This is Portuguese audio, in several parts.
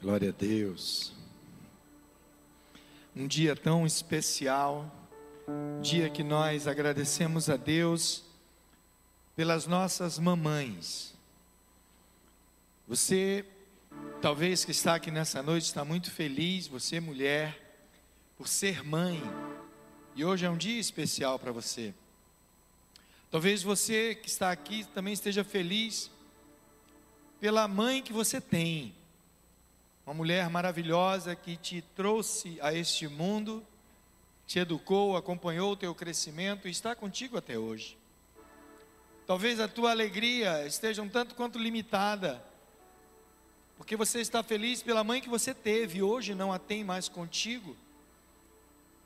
Glória a Deus. Um dia tão especial, dia que nós agradecemos a Deus pelas nossas mamães. Você, talvez que está aqui nessa noite, está muito feliz, você mulher, por ser mãe. E hoje é um dia especial para você. Talvez você que está aqui também esteja feliz pela mãe que você tem uma mulher maravilhosa que te trouxe a este mundo, te educou, acompanhou o teu crescimento e está contigo até hoje. Talvez a tua alegria esteja um tanto quanto limitada, porque você está feliz pela mãe que você teve e hoje não a tem mais contigo.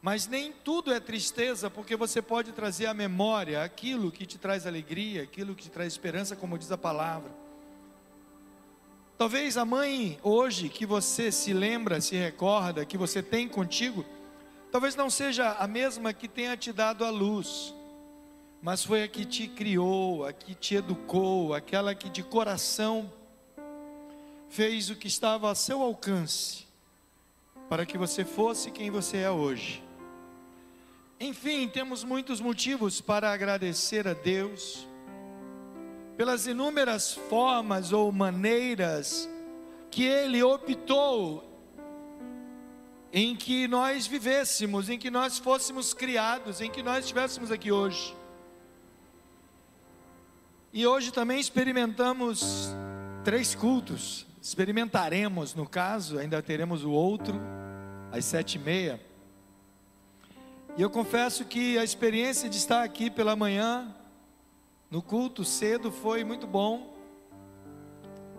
Mas nem tudo é tristeza, porque você pode trazer à memória aquilo que te traz alegria, aquilo que te traz esperança, como diz a palavra. Talvez a mãe hoje que você se lembra, se recorda, que você tem contigo, talvez não seja a mesma que tenha te dado a luz, mas foi a que te criou, a que te educou, aquela que de coração fez o que estava a seu alcance para que você fosse quem você é hoje. Enfim, temos muitos motivos para agradecer a Deus pelas inúmeras formas ou maneiras que Ele optou em que nós vivêssemos, em que nós fôssemos criados, em que nós estivéssemos aqui hoje. E hoje também experimentamos três cultos, experimentaremos, no caso, ainda teremos o outro, às sete e meia. E eu confesso que a experiência de estar aqui pela manhã no culto cedo foi muito bom.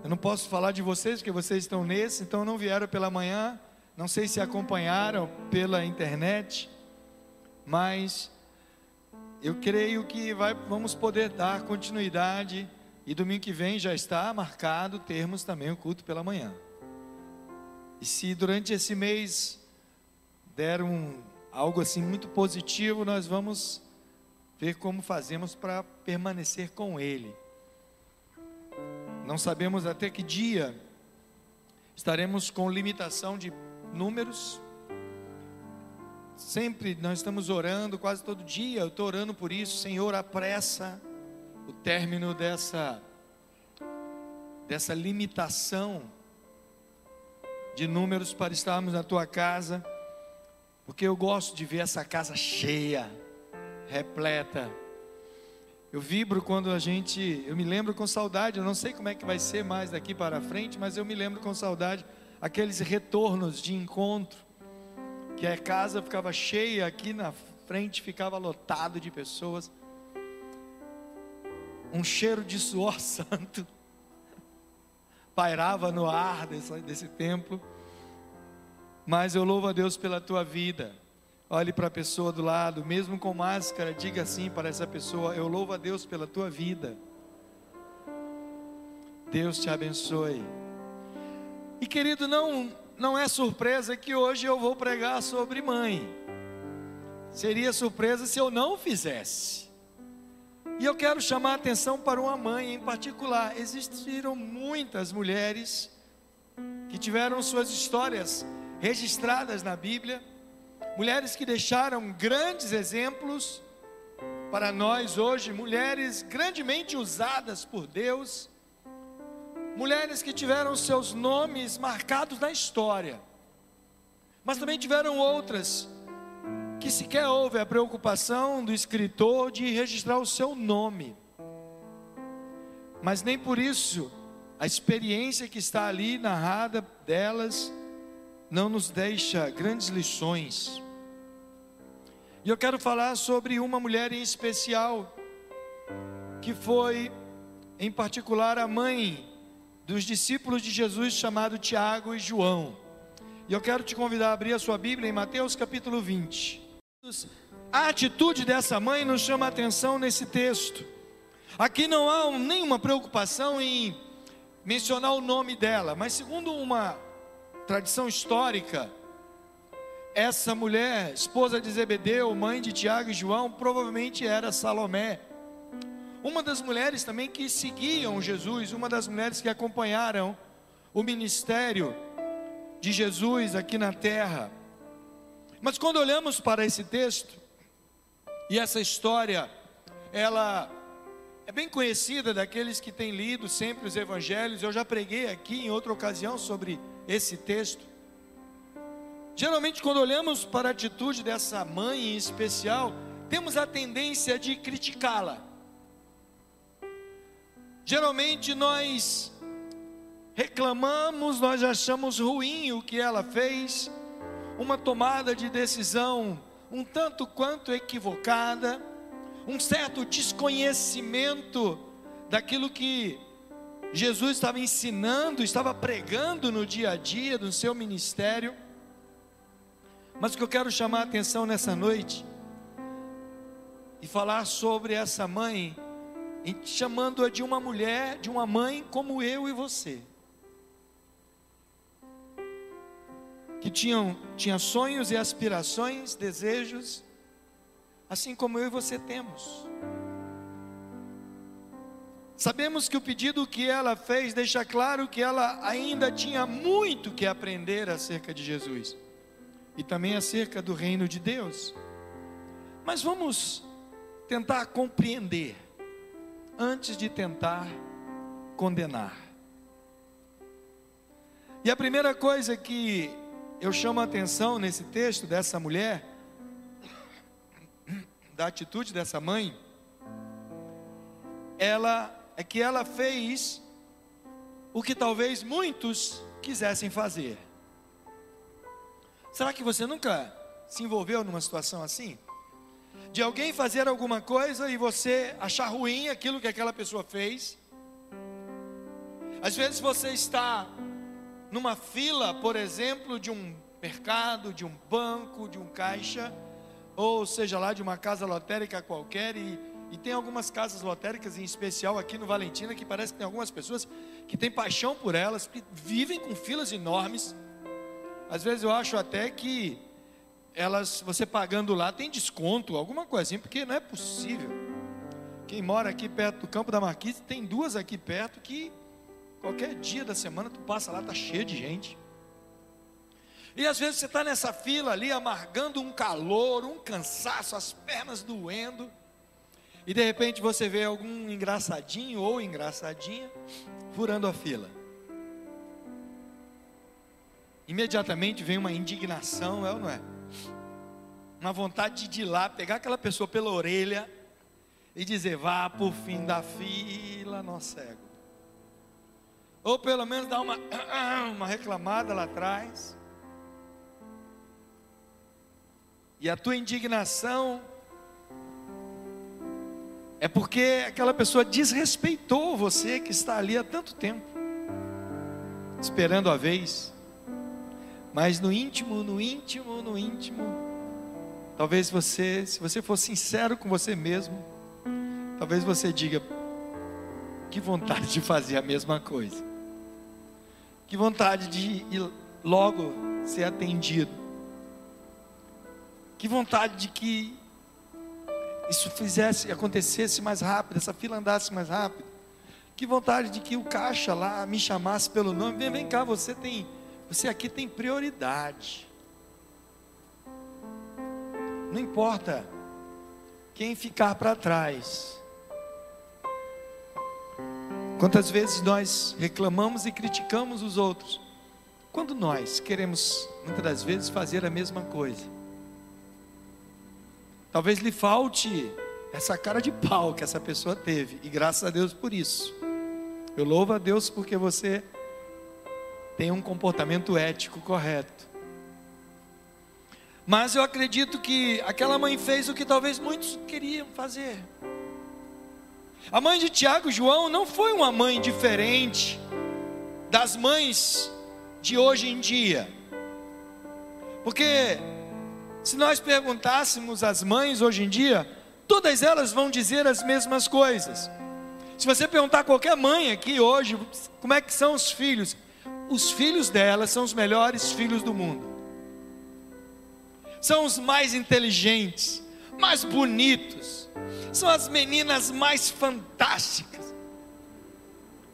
Eu não posso falar de vocês, porque vocês estão nesse, então não vieram pela manhã. Não sei se acompanharam pela internet, mas eu creio que vai, vamos poder dar continuidade. E domingo que vem já está marcado termos também o culto pela manhã. E se durante esse mês der um, algo assim muito positivo, nós vamos ver como fazemos para permanecer com Ele. Não sabemos até que dia estaremos com limitação de números. Sempre nós estamos orando, quase todo dia eu estou orando por isso. Senhor, apressa o término dessa, dessa limitação de números para estarmos na tua casa, porque eu gosto de ver essa casa cheia repleta. Eu vibro quando a gente, eu me lembro com saudade, eu não sei como é que vai ser mais daqui para frente, mas eu me lembro com saudade aqueles retornos de encontro, que a casa ficava cheia, aqui na frente ficava lotado de pessoas. Um cheiro de suor santo pairava no ar desse, desse templo. Mas eu louvo a Deus pela tua vida. Olhe para a pessoa do lado, mesmo com máscara, diga assim para essa pessoa: Eu louvo a Deus pela tua vida. Deus te abençoe. E querido, não não é surpresa que hoje eu vou pregar sobre mãe. Seria surpresa se eu não fizesse. E eu quero chamar a atenção para uma mãe em particular. Existiram muitas mulheres que tiveram suas histórias registradas na Bíblia mulheres que deixaram grandes exemplos para nós hoje, mulheres grandemente usadas por Deus, mulheres que tiveram seus nomes marcados na história, mas também tiveram outras que sequer houve a preocupação do escritor de registrar o seu nome, mas nem por isso a experiência que está ali narrada delas não nos deixa grandes lições. E eu quero falar sobre uma mulher em especial, que foi, em particular, a mãe dos discípulos de Jesus, chamado Tiago e João. E eu quero te convidar a abrir a sua Bíblia em Mateus capítulo 20. A atitude dessa mãe nos chama a atenção nesse texto. Aqui não há nenhuma preocupação em mencionar o nome dela, mas segundo uma tradição histórica, essa mulher, esposa de Zebedeu, mãe de Tiago e João, provavelmente era Salomé. Uma das mulheres também que seguiam Jesus, uma das mulheres que acompanharam o ministério de Jesus aqui na terra. Mas quando olhamos para esse texto, e essa história, ela é bem conhecida daqueles que têm lido sempre os evangelhos, eu já preguei aqui em outra ocasião sobre esse texto. Geralmente, quando olhamos para a atitude dessa mãe em especial, temos a tendência de criticá-la. Geralmente nós reclamamos, nós achamos ruim o que ela fez, uma tomada de decisão um tanto quanto equivocada, um certo desconhecimento daquilo que Jesus estava ensinando, estava pregando no dia a dia do seu ministério. Mas o que eu quero chamar a atenção nessa noite e falar sobre essa mãe, chamando-a de uma mulher, de uma mãe como eu e você. Que tinham tinha sonhos e aspirações, desejos, assim como eu e você temos. Sabemos que o pedido que ela fez deixa claro que ela ainda tinha muito que aprender acerca de Jesus e também acerca do reino de Deus. Mas vamos tentar compreender antes de tentar condenar. E a primeira coisa que eu chamo a atenção nesse texto dessa mulher, da atitude dessa mãe, ela é que ela fez o que talvez muitos quisessem fazer. Será que você nunca se envolveu numa situação assim? de alguém fazer alguma coisa e você achar ruim aquilo que aquela pessoa fez. Às vezes você está numa fila, por exemplo, de um mercado, de um banco, de um caixa, ou seja lá, de uma casa lotérica qualquer, e, e tem algumas casas lotéricas, em especial aqui no Valentina, que parece que tem algumas pessoas que têm paixão por elas, que vivem com filas enormes. Às vezes eu acho até que elas, você pagando lá, tem desconto, alguma assim, porque não é possível. Quem mora aqui perto do Campo da Marquise, tem duas aqui perto que qualquer dia da semana tu passa lá, tá cheio de gente. E às vezes você está nessa fila ali, amargando um calor, um cansaço, as pernas doendo. E de repente você vê algum engraçadinho ou engraçadinha furando a fila. Imediatamente vem uma indignação, é ou não é? uma vontade de ir lá, pegar aquela pessoa pela orelha e dizer: vá por fim da fila, nó cego. Ou pelo menos dar uma, uma reclamada lá atrás. E a tua indignação é porque aquela pessoa desrespeitou você que está ali há tanto tempo, esperando a vez. Mas no íntimo, no íntimo, no íntimo, Talvez você, se você for sincero com você mesmo, talvez você diga: que vontade de fazer a mesma coisa, que vontade de ir logo ser atendido, que vontade de que isso fizesse, acontecesse mais rápido, essa fila andasse mais rápido, que vontade de que o caixa lá me chamasse pelo nome, vem, vem cá, você tem, você aqui tem prioridade. Não importa quem ficar para trás. Quantas vezes nós reclamamos e criticamos os outros, quando nós queremos, muitas das vezes, fazer a mesma coisa. Talvez lhe falte essa cara de pau que essa pessoa teve, e graças a Deus por isso. Eu louvo a Deus porque você tem um comportamento ético correto. Mas eu acredito que aquela mãe fez o que talvez muitos queriam fazer. A mãe de Tiago João não foi uma mãe diferente das mães de hoje em dia. Porque se nós perguntássemos às mães hoje em dia, todas elas vão dizer as mesmas coisas. Se você perguntar a qualquer mãe aqui hoje, como é que são os filhos? Os filhos delas são os melhores filhos do mundo são os mais inteligentes, mais bonitos, são as meninas mais fantásticas.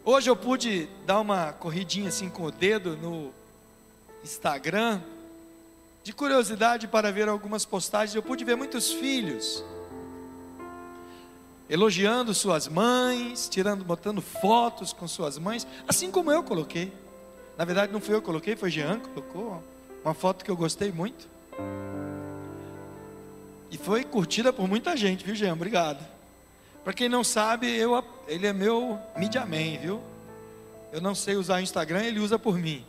Hoje eu pude dar uma corridinha assim com o dedo no, Instagram, de curiosidade para ver algumas postagens, eu pude ver muitos filhos elogiando suas mães, tirando, botando fotos com suas mães, assim como eu coloquei. Na verdade, não fui eu que coloquei, foi Jean que colocou uma foto que eu gostei muito. E foi curtida por muita gente, viu, Jean? Obrigado. Para quem não sabe, eu, ele é meu media man, viu? Eu não sei usar o Instagram, ele usa por mim.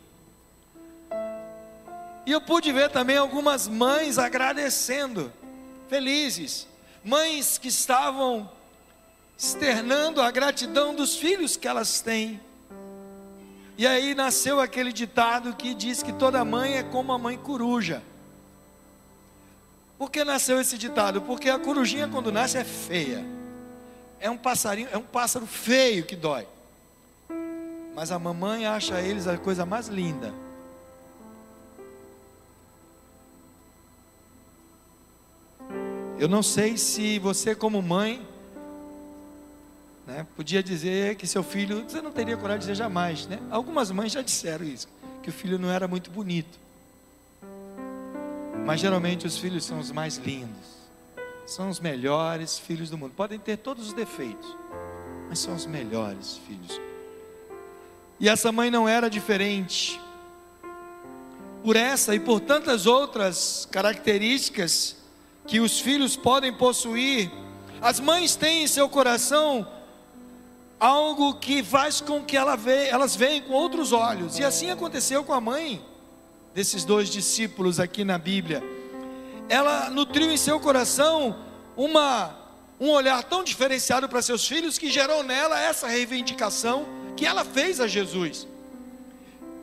E eu pude ver também algumas mães agradecendo, felizes. Mães que estavam externando a gratidão dos filhos que elas têm. E aí nasceu aquele ditado que diz que toda mãe é como a mãe coruja. Por que nasceu esse ditado? Porque a corujinha quando nasce é feia. É um passarinho, é um pássaro feio que dói. Mas a mamãe acha eles a coisa mais linda. Eu não sei se você como mãe né? Podia dizer que seu filho, você não teria coragem de dizer jamais, né? Algumas mães já disseram isso, que o filho não era muito bonito. Mas geralmente os filhos são os mais lindos, são os melhores filhos do mundo. Podem ter todos os defeitos, mas são os melhores filhos. E essa mãe não era diferente. Por essa e por tantas outras características que os filhos podem possuir, as mães têm em seu coração algo que faz com que ela vê, elas veem com outros olhos. E assim aconteceu com a mãe desses dois discípulos aqui na Bíblia. Ela nutriu em seu coração uma um olhar tão diferenciado para seus filhos que gerou nela essa reivindicação que ela fez a Jesus.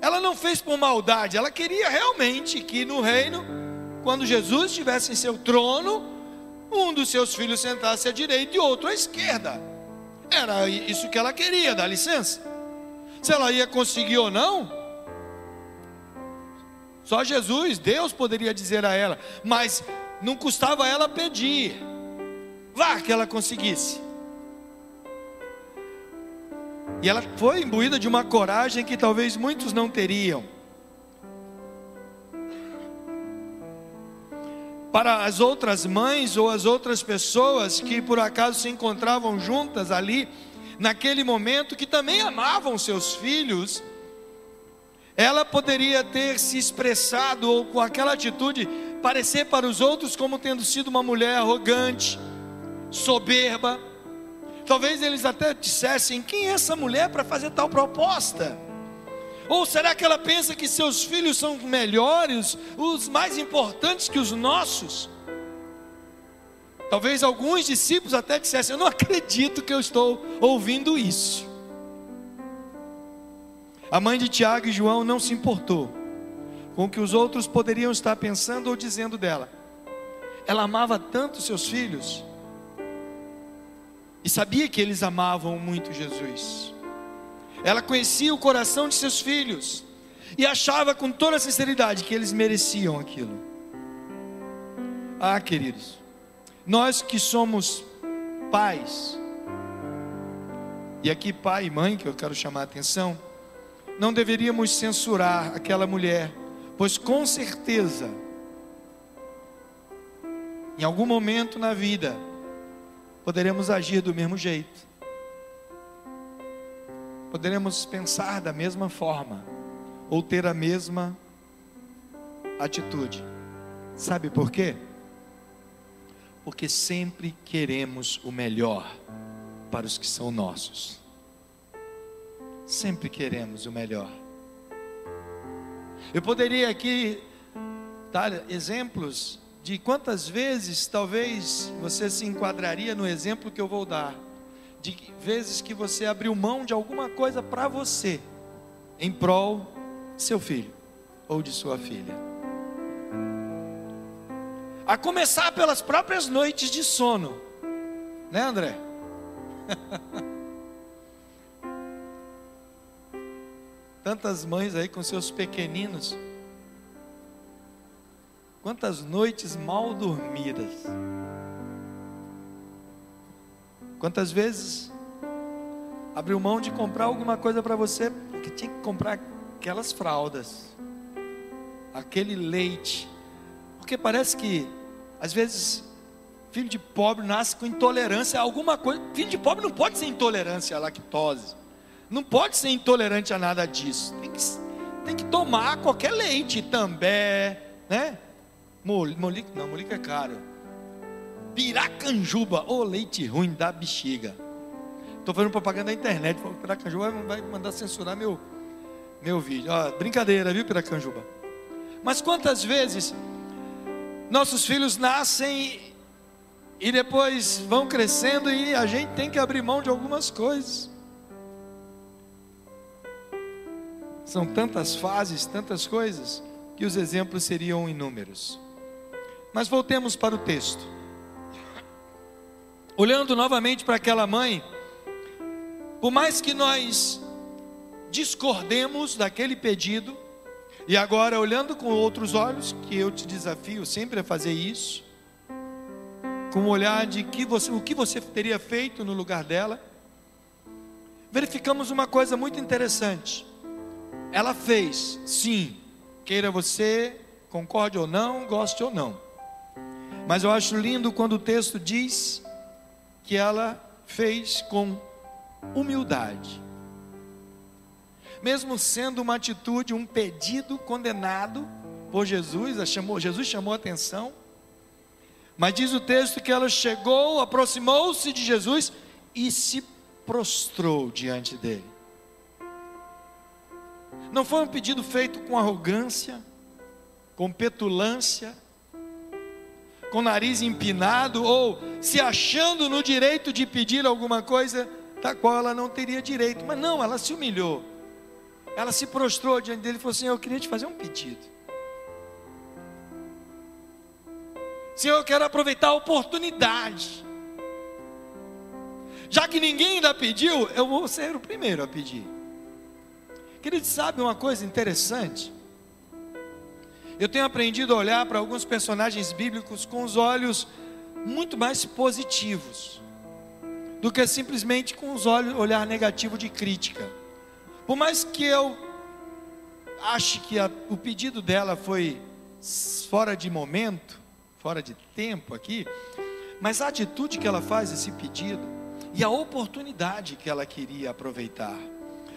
Ela não fez por maldade, ela queria realmente que no reino, quando Jesus estivesse em seu trono, um dos seus filhos sentasse à direita e outro à esquerda. Era isso que ela queria, dá licença. Se ela ia conseguir ou não, só Jesus, Deus poderia dizer a ela, mas não custava ela pedir. Vá que ela conseguisse. E ela foi imbuída de uma coragem que talvez muitos não teriam. Para as outras mães ou as outras pessoas que por acaso se encontravam juntas ali, naquele momento, que também amavam seus filhos, ela poderia ter se expressado ou com aquela atitude parecer para os outros como tendo sido uma mulher arrogante, soberba. Talvez eles até dissessem: quem é essa mulher para fazer tal proposta? Ou será que ela pensa que seus filhos são melhores, os mais importantes que os nossos? Talvez alguns discípulos até dissessem: Eu não acredito que eu estou ouvindo isso. A mãe de Tiago e João não se importou com o que os outros poderiam estar pensando ou dizendo dela. Ela amava tanto seus filhos e sabia que eles amavam muito Jesus. Ela conhecia o coração de seus filhos e achava com toda sinceridade que eles mereciam aquilo. Ah, queridos, nós que somos pais, e aqui pai e mãe, que eu quero chamar a atenção, não deveríamos censurar aquela mulher, pois com certeza, em algum momento na vida, poderemos agir do mesmo jeito poderemos pensar da mesma forma ou ter a mesma atitude. Sabe por quê? Porque sempre queremos o melhor para os que são nossos. Sempre queremos o melhor. Eu poderia aqui dar exemplos de quantas vezes talvez você se enquadraria no exemplo que eu vou dar de vezes que você abriu mão de alguma coisa para você, em prol de seu filho ou de sua filha. A começar pelas próprias noites de sono, né, André? Tantas mães aí com seus pequeninos. Quantas noites mal dormidas. Quantas vezes abriu mão de comprar alguma coisa para você porque tinha que comprar aquelas fraldas? aquele leite. Porque parece que, às vezes, filho de pobre nasce com intolerância a alguma coisa. Filho de pobre não pode ser intolerância à lactose. Não pode ser intolerante a nada disso. Tem que, tem que tomar qualquer leite, também, né? Molica, não, molica é caro. Piracanjuba, ô oh, leite ruim da bexiga. Estou fazendo propaganda na internet. Piracanjuba vai mandar censurar meu, meu vídeo. Ó, brincadeira, viu, Piracanjuba? Mas quantas vezes nossos filhos nascem e depois vão crescendo e a gente tem que abrir mão de algumas coisas. São tantas fases, tantas coisas, que os exemplos seriam inúmeros. Mas voltemos para o texto. Olhando novamente para aquela mãe, por mais que nós discordemos daquele pedido, e agora olhando com outros olhos, que eu te desafio sempre a fazer isso, com um olhar de que você, o que você teria feito no lugar dela, verificamos uma coisa muito interessante. Ela fez, sim, queira você, concorde ou não, goste ou não. Mas eu acho lindo quando o texto diz que ela fez com humildade. Mesmo sendo uma atitude, um pedido condenado por Jesus, chamou, Jesus chamou a atenção. Mas diz o texto que ela chegou, aproximou-se de Jesus e se prostrou diante dele. Não foi um pedido feito com arrogância, com petulância, com o nariz empinado ou se achando no direito de pedir alguma coisa da qual ela não teria direito. Mas não, ela se humilhou. Ela se prostrou diante dele e falou assim: Eu queria te fazer um pedido. Senhor, eu quero aproveitar a oportunidade. Já que ninguém ainda pediu, eu vou ser o primeiro a pedir. Querido, sabe uma coisa interessante? Eu tenho aprendido a olhar para alguns personagens bíblicos com os olhos muito mais positivos do que simplesmente com os olhos olhar negativo de crítica. Por mais que eu ache que a, o pedido dela foi fora de momento, fora de tempo aqui, mas a atitude que ela faz esse pedido e a oportunidade que ela queria aproveitar.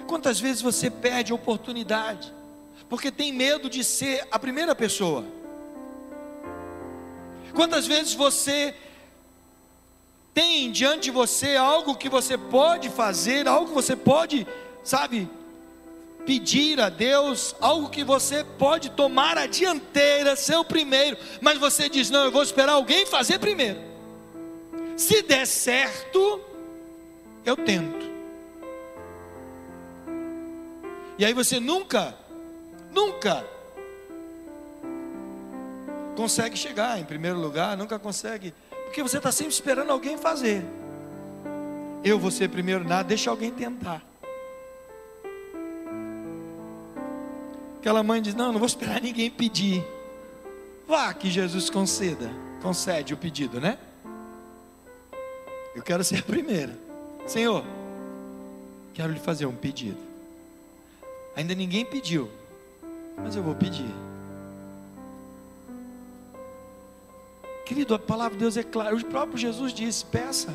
Quantas vezes você perde a oportunidade? Porque tem medo de ser a primeira pessoa. Quantas vezes você tem diante de você algo que você pode fazer, algo que você pode, sabe, pedir a Deus, algo que você pode tomar a dianteira, ser o primeiro, mas você diz: Não, eu vou esperar alguém fazer primeiro. Se der certo, eu tento. E aí você nunca Nunca consegue chegar em primeiro lugar, nunca consegue, porque você está sempre esperando alguém fazer. Eu vou ser primeiro nada, deixa alguém tentar. Aquela mãe diz: Não, não vou esperar ninguém pedir. Vá que Jesus conceda, concede o pedido, né? Eu quero ser a primeira. Senhor, quero lhe fazer um pedido. Ainda ninguém pediu, mas eu vou pedir. Querido, a palavra de Deus é clara. O próprio Jesus disse: peça,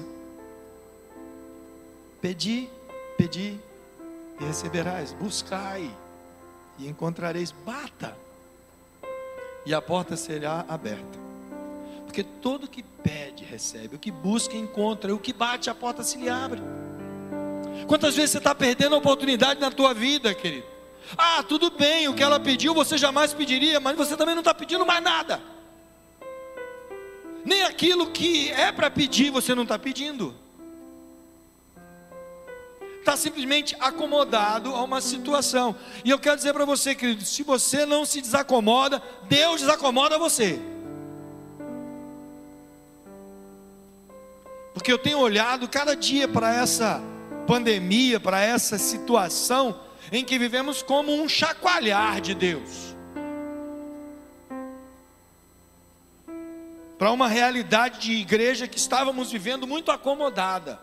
pedi, pedi e receberás, buscai e encontrareis, bata e a porta será aberta. Porque todo que pede recebe, o que busca encontra, o que bate a porta se lhe abre. Quantas vezes você está perdendo a oportunidade na tua vida, querido? Ah, tudo bem, o que ela pediu você jamais pediria, mas você também não está pedindo mais nada. Nem aquilo que é para pedir você não está pedindo. Está simplesmente acomodado a uma situação. E eu quero dizer para você, querido, se você não se desacomoda, Deus desacomoda você. Porque eu tenho olhado cada dia para essa pandemia, para essa situação em que vivemos como um chacoalhar de Deus. Para uma realidade de igreja que estávamos vivendo muito acomodada.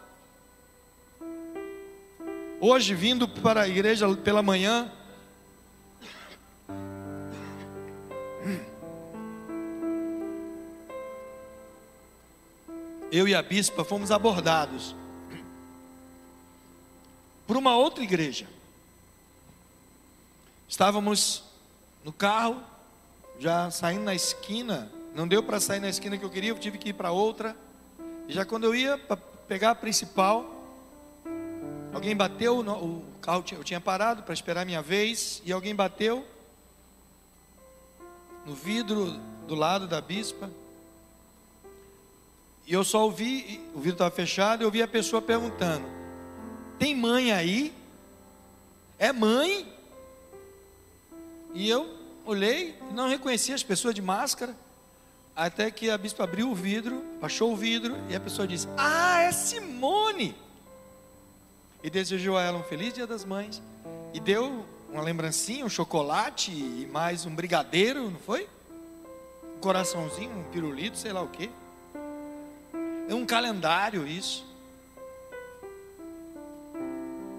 Hoje, vindo para a igreja pela manhã, eu e a bispa fomos abordados por uma outra igreja. Estávamos no carro, já saindo na esquina, não deu para sair na esquina que eu queria, eu tive que ir para outra. E já quando eu ia para pegar a principal, alguém bateu, o carro eu tinha parado para esperar minha vez, e alguém bateu no vidro do lado da bispa. E eu só ouvi, o vidro estava fechado, eu ouvi a pessoa perguntando: Tem mãe aí? É mãe? E eu olhei, não reconheci as pessoas de máscara, até que a bispa abriu o vidro, baixou o vidro, e a pessoa disse: Ah, é Simone! E desejou a ela um feliz dia das mães, e deu uma lembrancinha, um chocolate e mais um brigadeiro, não foi? Um coraçãozinho, um pirulito, sei lá o quê. É um calendário isso.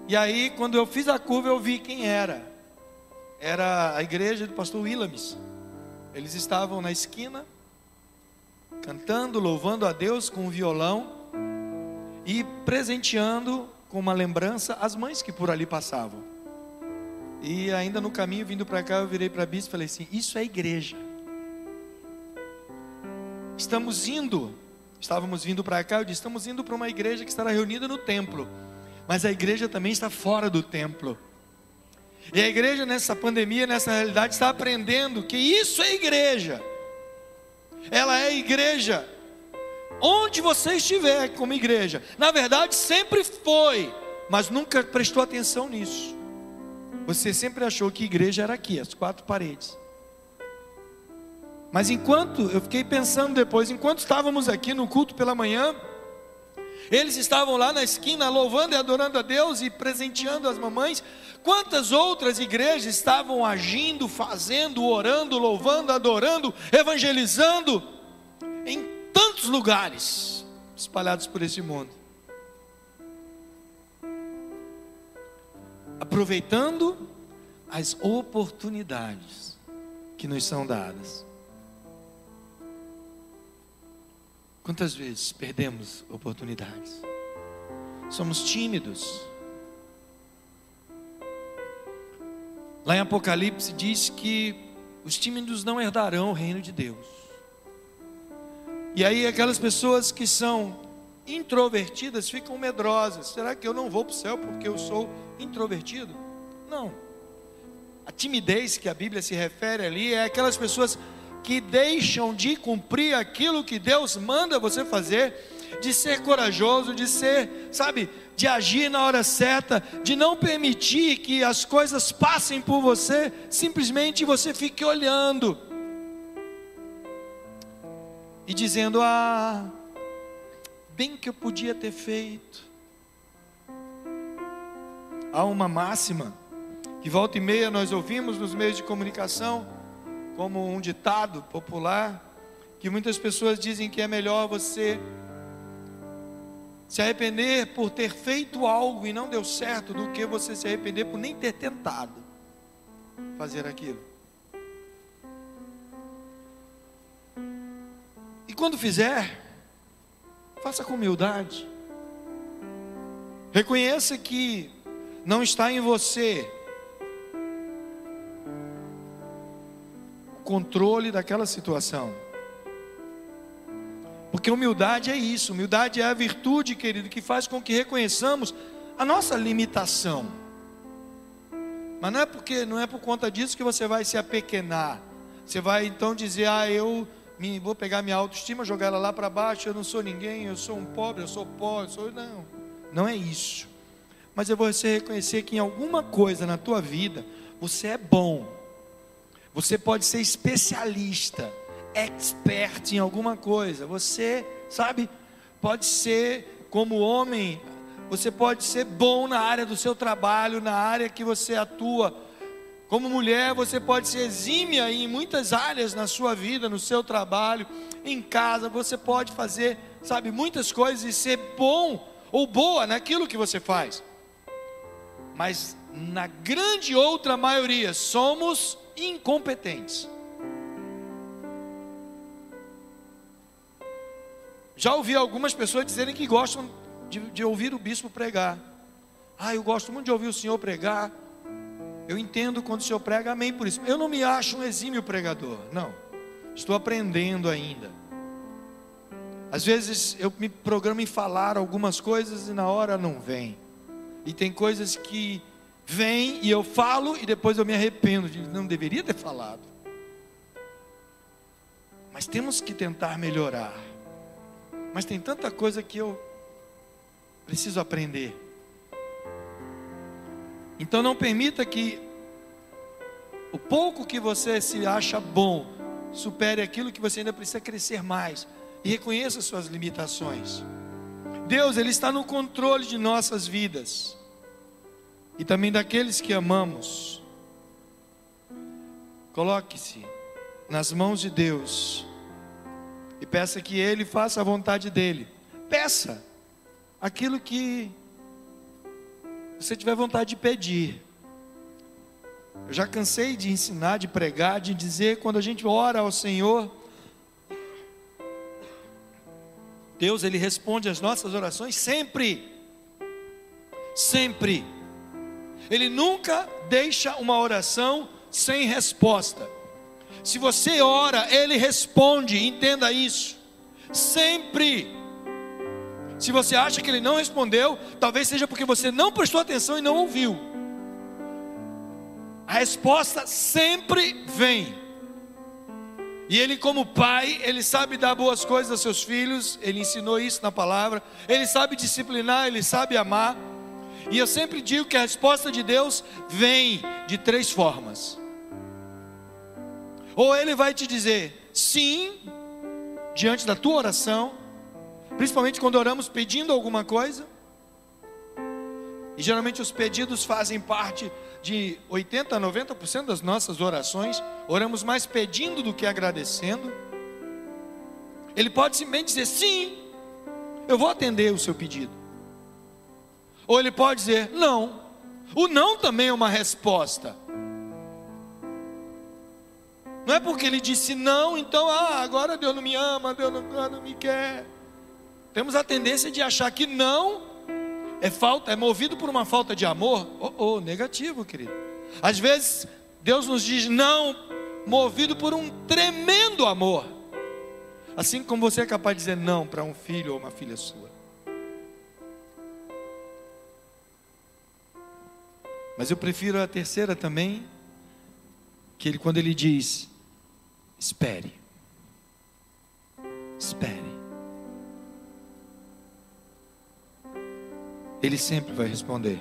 E aí, quando eu fiz a curva, eu vi quem era. Era a igreja do pastor Willamis. Eles estavam na esquina, cantando, louvando a Deus com um violão e presenteando com uma lembrança as mães que por ali passavam. E ainda no caminho, vindo para cá, eu virei para a bispa e falei assim: Isso é igreja. Estamos indo estávamos vindo para cá, eu disse: estamos indo para uma igreja que estará reunida no templo, mas a igreja também está fora do templo. E a igreja nessa pandemia, nessa realidade, está aprendendo que isso é igreja. Ela é igreja. Onde você estiver como igreja. Na verdade, sempre foi, mas nunca prestou atenção nisso. Você sempre achou que igreja era aqui, as quatro paredes. Mas enquanto, eu fiquei pensando depois, enquanto estávamos aqui no culto pela manhã, eles estavam lá na esquina louvando e adorando a Deus e presenteando as mamães. Quantas outras igrejas estavam agindo, fazendo, orando, louvando, adorando, evangelizando em tantos lugares espalhados por esse mundo. Aproveitando as oportunidades que nos são dadas. Quantas vezes perdemos oportunidades? Somos tímidos. Lá em Apocalipse diz que os tímidos não herdarão o reino de Deus. E aí aquelas pessoas que são introvertidas ficam medrosas. Será que eu não vou para o céu porque eu sou introvertido? Não. A timidez que a Bíblia se refere ali é aquelas pessoas que deixam de cumprir aquilo que Deus manda você fazer, de ser corajoso, de ser, sabe, de agir na hora certa, de não permitir que as coisas passem por você, simplesmente você fique olhando e dizendo: Ah, bem que eu podia ter feito. Há uma máxima que volta e meia nós ouvimos nos meios de comunicação como um ditado popular, que muitas pessoas dizem que é melhor você se arrepender por ter feito algo e não deu certo, do que você se arrepender por nem ter tentado fazer aquilo. E quando fizer, faça com humildade. Reconheça que não está em você controle daquela situação. Porque humildade é isso, humildade é a virtude, querido, que faz com que reconheçamos a nossa limitação. Mas não é porque não é por conta disso que você vai se apequenar. Você vai então dizer: "Ah, eu vou pegar minha autoestima, jogar ela lá para baixo, eu não sou ninguém, eu sou um pobre, eu sou pobre, eu sou não. Não é isso. Mas é você reconhecer que em alguma coisa na tua vida você é bom você pode ser especialista, expert em alguma coisa. Você, sabe, pode ser como homem, você pode ser bom na área do seu trabalho, na área que você atua. Como mulher, você pode ser exímia em muitas áreas na sua vida, no seu trabalho, em casa, você pode fazer, sabe, muitas coisas e ser bom ou boa naquilo que você faz. Mas na grande outra maioria somos incompetentes. Já ouvi algumas pessoas dizerem que gostam de, de, ouvir o bispo pregar. Ah, eu gosto muito de ouvir o senhor pregar. Eu entendo quando o senhor prega, amém por isso. Eu não me acho um exímio pregador, não. Estou aprendendo ainda. Às vezes eu me programo em falar algumas coisas e na hora não vem. E tem coisas que vêm e eu falo e depois eu me arrependo de não deveria ter falado. Mas temos que tentar melhorar. Mas tem tanta coisa que eu preciso aprender. Então não permita que o pouco que você se acha bom supere aquilo que você ainda precisa crescer mais e reconheça suas limitações. Deus, ele está no controle de nossas vidas e também daqueles que amamos. Coloque-se nas mãos de Deus e peça que Ele faça a vontade dEle. Peça aquilo que você tiver vontade de pedir. Eu já cansei de ensinar, de pregar, de dizer quando a gente ora ao Senhor, Deus ele responde às nossas orações sempre. Sempre. Ele nunca deixa uma oração sem resposta. Se você ora, ele responde, entenda isso. Sempre. Se você acha que ele não respondeu, talvez seja porque você não prestou atenção e não ouviu. A resposta sempre vem. E ele, como pai, ele sabe dar boas coisas aos seus filhos, ele ensinou isso na palavra, ele sabe disciplinar, ele sabe amar. E eu sempre digo que a resposta de Deus vem de três formas. Ou ele vai te dizer sim, diante da tua oração, principalmente quando oramos pedindo alguma coisa. E geralmente os pedidos fazem parte de 80 a 90% das nossas orações. Oramos mais pedindo do que agradecendo. Ele pode simplesmente dizer sim, eu vou atender o seu pedido. Ou ele pode dizer não. O não também é uma resposta. Não é porque ele disse não, então, ah, agora Deus não me ama, Deus não, não me quer. Temos a tendência de achar que não é falta, é movido por uma falta de amor. Oh, oh, negativo, querido. Às vezes Deus nos diz não, movido por um tremendo amor. Assim como você é capaz de dizer não para um filho ou uma filha sua. Mas eu prefiro a terceira também, que ele quando ele diz: espere. Espere. Ele sempre vai responder.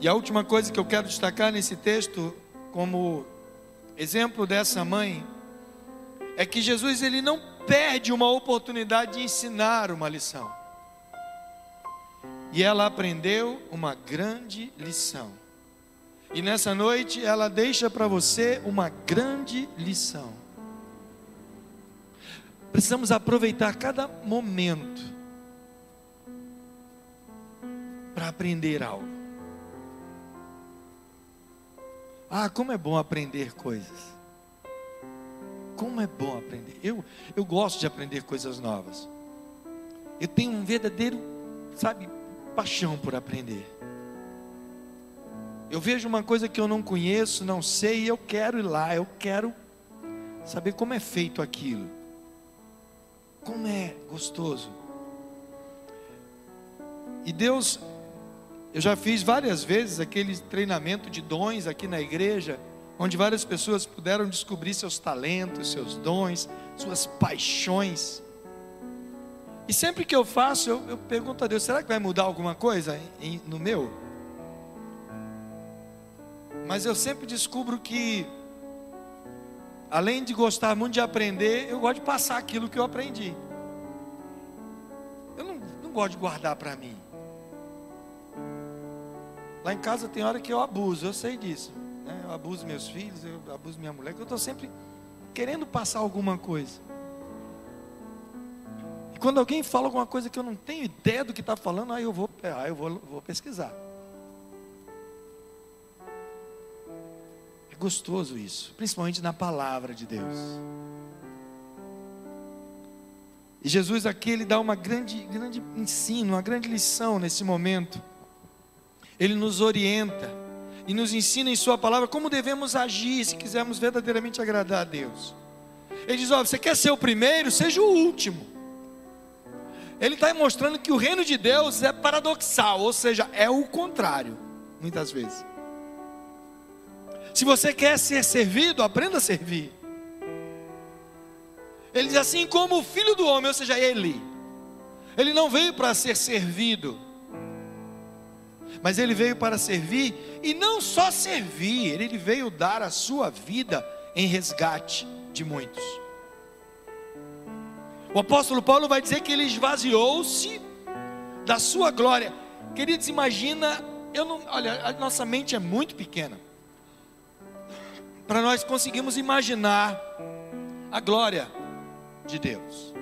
E a última coisa que eu quero destacar nesse texto, como exemplo dessa mãe, é que Jesus ele não perde uma oportunidade de ensinar uma lição. E ela aprendeu uma grande lição. E nessa noite ela deixa para você uma grande lição. Precisamos aproveitar cada momento para aprender algo. Ah, como é bom aprender coisas. Como é bom aprender. Eu, eu gosto de aprender coisas novas. Eu tenho um verdadeiro, sabe, paixão por aprender. Eu vejo uma coisa que eu não conheço, não sei, e eu quero ir lá, eu quero saber como é feito aquilo. Como é gostoso. E Deus, eu já fiz várias vezes aquele treinamento de dons aqui na igreja, onde várias pessoas puderam descobrir seus talentos, seus dons, suas paixões. E sempre que eu faço, eu, eu pergunto a Deus: será que vai mudar alguma coisa em, no meu? Mas eu sempre descubro que, além de gostar muito de aprender, eu gosto de passar aquilo que eu aprendi. Eu não, não gosto de guardar para mim. Lá em casa tem hora que eu abuso, eu sei disso. Né? Eu abuso meus filhos, eu abuso minha mulher, que eu estou sempre querendo passar alguma coisa quando alguém fala alguma coisa que eu não tenho ideia do que está falando, aí eu vou, aí eu vou, vou pesquisar. É gostoso isso, principalmente na palavra de Deus. E Jesus aqui ele dá uma grande, grande ensino, uma grande lição nesse momento. Ele nos orienta e nos ensina em Sua palavra como devemos agir se quisermos verdadeiramente agradar a Deus. Ele diz: Ó, você quer ser o primeiro, seja o último. Ele está mostrando que o reino de Deus é paradoxal, ou seja, é o contrário, muitas vezes. Se você quer ser servido, aprenda a servir. Ele diz assim como o filho do homem, ou seja, ele. Ele não veio para ser servido, mas ele veio para servir e não só servir, ele veio dar a sua vida em resgate de muitos. O apóstolo Paulo vai dizer que ele esvaziou-se da sua glória. Queridos, imagina, eu não, olha, a nossa mente é muito pequena. Para nós conseguirmos imaginar a glória de Deus.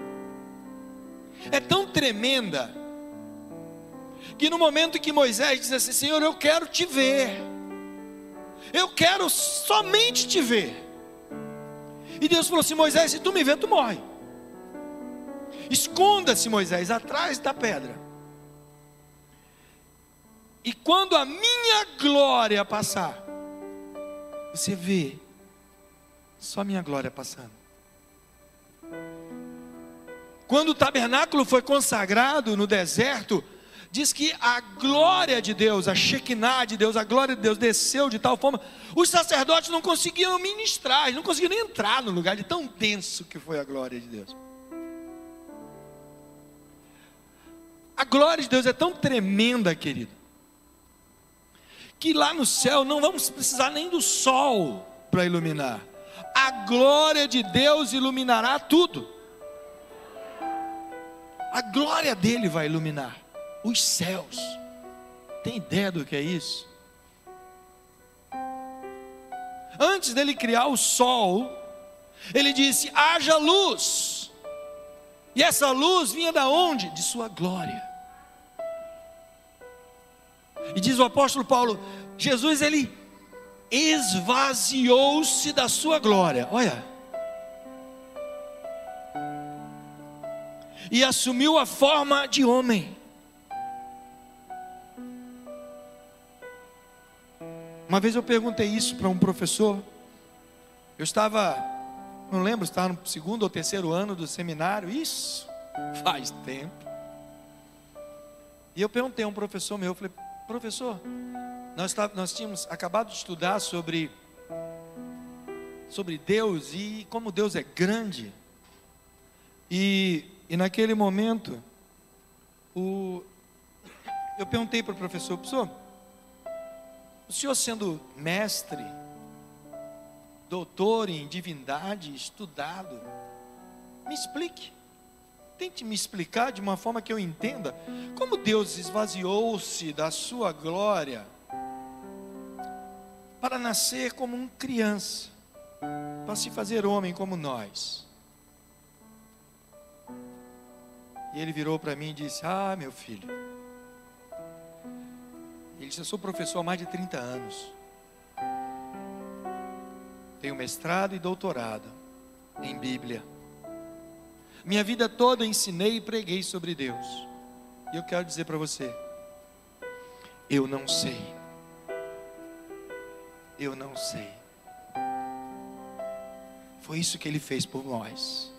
É tão tremenda que no momento que Moisés diz assim: Senhor, eu quero te ver, eu quero somente te ver. E Deus falou assim: Moisés, se tu me ver, tu morre. Esconda-se, Moisés, atrás da pedra. E quando a minha glória passar, você vê só minha glória passando. Quando o tabernáculo foi consagrado no deserto, diz que a glória de Deus, a Shekinah de Deus, a glória de Deus desceu de tal forma, os sacerdotes não conseguiam ministrar, não conseguiam nem entrar no lugar de tão denso que foi a glória de Deus. A glória de Deus é tão tremenda, querido, que lá no céu não vamos precisar nem do sol para iluminar. A glória de Deus iluminará tudo. A glória dele vai iluminar os céus. Tem ideia do que é isso? Antes dele criar o sol, ele disse: haja luz. E essa luz vinha da onde? De sua glória. E diz o apóstolo Paulo: Jesus ele esvaziou-se da sua glória. Olha, e assumiu a forma de homem. Uma vez eu perguntei isso para um professor. Eu estava, não lembro, estava no segundo ou terceiro ano do seminário. Isso faz tempo. E eu perguntei a um professor meu, eu falei, professor, nós, tá, nós tínhamos acabado de estudar sobre, sobre Deus e como Deus é grande. E e naquele momento, o, eu perguntei para o professor, professor, o senhor sendo mestre, doutor em divindade, estudado, me explique, tente me explicar de uma forma que eu entenda, como Deus esvaziou-se da sua glória para nascer como um criança, para se fazer homem como nós. E ele virou para mim e disse: Ah, meu filho. Ele disse: Eu sou professor há mais de 30 anos. Tenho mestrado e doutorado em Bíblia. Minha vida toda ensinei e preguei sobre Deus. E eu quero dizer para você: Eu não sei. Eu não sei. Foi isso que ele fez por nós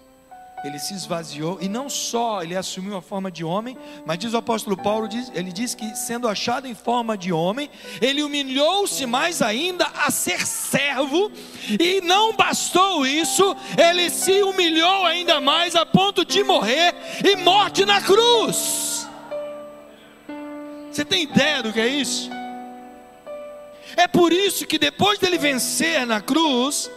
ele se esvaziou e não só ele assumiu a forma de homem, mas diz o apóstolo Paulo, ele diz que sendo achado em forma de homem, ele humilhou-se mais ainda a ser servo, e não bastou isso, ele se humilhou ainda mais a ponto de morrer e morte na cruz. Você tem ideia do que é isso? É por isso que depois dele vencer na cruz,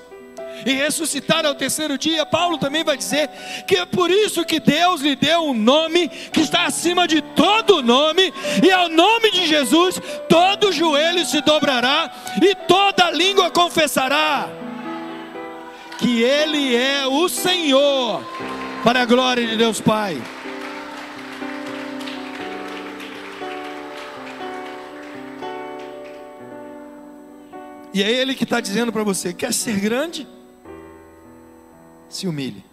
e ressuscitar ao terceiro dia, Paulo também vai dizer que é por isso que Deus lhe deu um nome que está acima de todo nome, e ao nome de Jesus todo joelho se dobrará e toda língua confessará que Ele é o Senhor, para a glória de Deus Pai. E é Ele que está dizendo para você: quer ser grande? Se humilhe.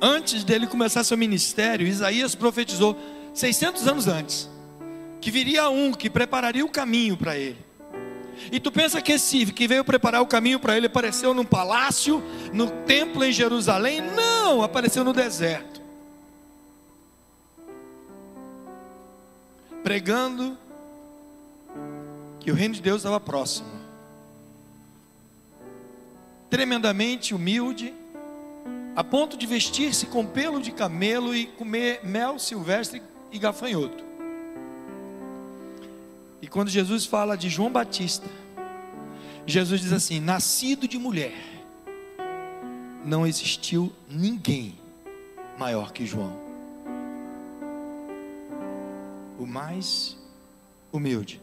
antes dele começar seu ministério, Isaías profetizou 600 anos antes que viria um que prepararia o caminho para ele. E tu pensa que esse que veio preparar o caminho para ele apareceu num palácio, no templo em Jerusalém? Não, apareceu no deserto. Pregando que o reino de Deus estava próximo. Tremendamente humilde, a ponto de vestir-se com pelo de camelo e comer mel silvestre e gafanhoto. E quando Jesus fala de João Batista, Jesus diz assim: nascido de mulher, não existiu ninguém maior que João. O mais humilde,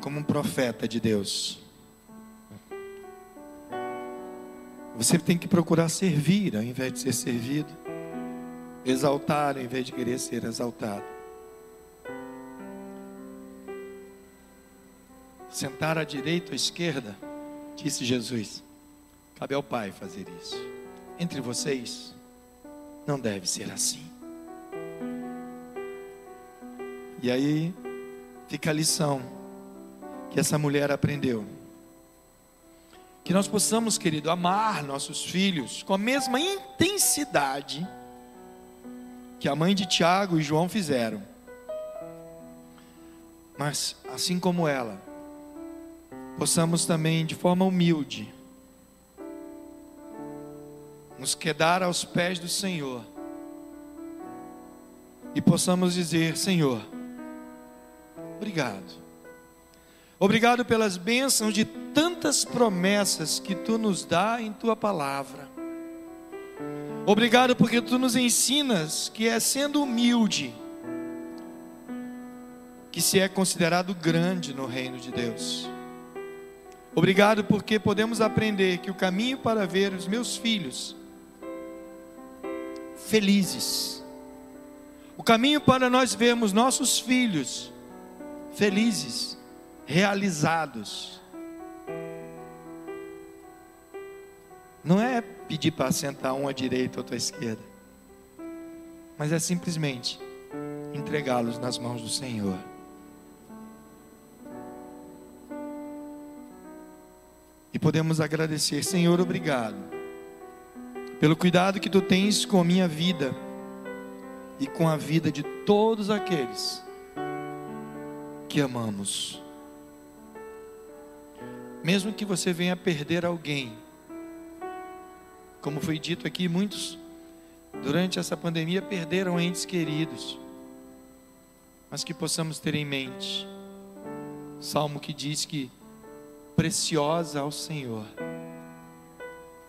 como um profeta de Deus. Você tem que procurar servir ao invés de ser servido, exaltar ao invés de querer ser exaltado. sentar à direita ou à esquerda, disse Jesus, cabe ao Pai fazer isso. Entre vocês, não deve ser assim. E aí fica a lição que essa mulher aprendeu. Que nós possamos, querido, amar nossos filhos com a mesma intensidade que a mãe de Tiago e João fizeram. Mas, assim como ela, possamos também, de forma humilde, nos quedar aos pés do Senhor e possamos dizer: Senhor, obrigado. Obrigado pelas bênçãos de tantas promessas que tu nos dá em tua palavra. Obrigado porque tu nos ensinas que é sendo humilde que se é considerado grande no reino de Deus. Obrigado porque podemos aprender que o caminho para ver os meus filhos felizes, o caminho para nós vermos nossos filhos felizes, realizados, não é pedir para sentar um à direita ou à esquerda, mas é simplesmente entregá-los nas mãos do Senhor. E podemos agradecer, Senhor, obrigado, pelo cuidado que tu tens com a minha vida e com a vida de todos aqueles que amamos. Mesmo que você venha perder alguém, como foi dito aqui, muitos durante essa pandemia perderam entes queridos, mas que possamos ter em mente, salmo que diz que preciosa ao Senhor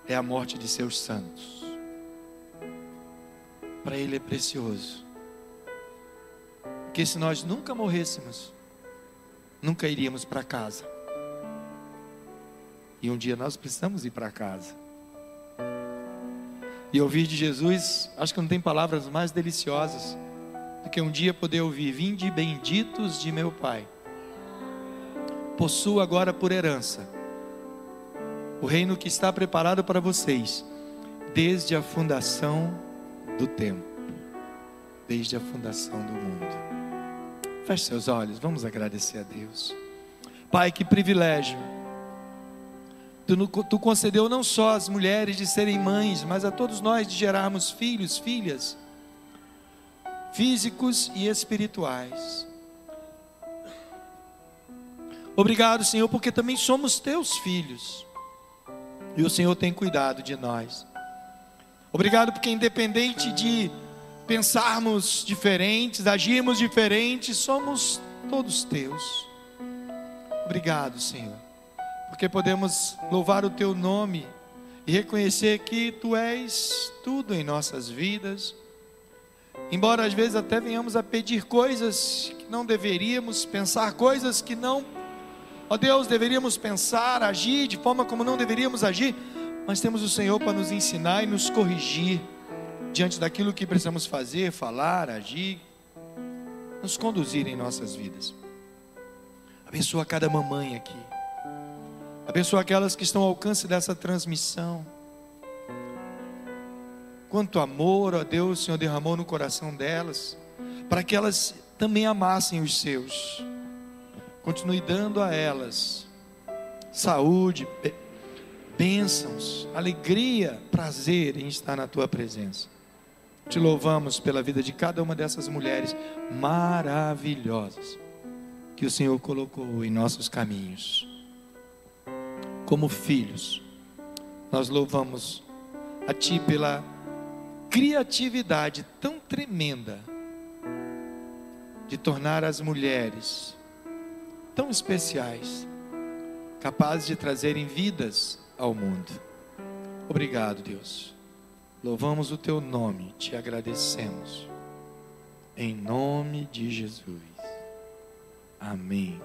é a morte de seus santos. Para Ele é precioso. Porque se nós nunca morrêssemos, nunca iríamos para casa. E um dia nós precisamos ir para casa. E ouvir de Jesus, acho que não tem palavras mais deliciosas do que um dia poder ouvir: Vinde benditos de meu Pai possuo agora por herança o reino que está preparado para vocês desde a fundação do tempo, desde a fundação do mundo. Feche seus olhos, vamos agradecer a Deus. Pai, que privilégio. Tu, tu concedeu não só às mulheres de serem mães, mas a todos nós de gerarmos filhos, filhas, físicos e espirituais. Obrigado, Senhor, porque também somos teus filhos. E o Senhor tem cuidado de nós. Obrigado porque independente de pensarmos diferentes, agirmos diferentes, somos todos teus. Obrigado, Senhor. Porque podemos louvar o teu nome e reconhecer que tu és tudo em nossas vidas. Embora às vezes até venhamos a pedir coisas que não deveríamos, pensar coisas que não Ó Deus, deveríamos pensar, agir de forma como não deveríamos agir, mas temos o Senhor para nos ensinar e nos corrigir diante daquilo que precisamos fazer, falar, agir, nos conduzir em nossas vidas. Abençoa cada mamãe aqui. Abençoa aquelas que estão ao alcance dessa transmissão. quanto amor, ó Deus, o Senhor derramou no coração delas, para que elas também amassem os seus. Continue dando a elas saúde, bênçãos, alegria, prazer em estar na tua presença. Te louvamos pela vida de cada uma dessas mulheres maravilhosas que o Senhor colocou em nossos caminhos. Como filhos, nós louvamos a Ti pela criatividade tão tremenda de tornar as mulheres tão especiais, capazes de trazerem vidas ao mundo. Obrigado, Deus. Louvamos o Teu nome, te agradecemos. Em nome de Jesus. Amém.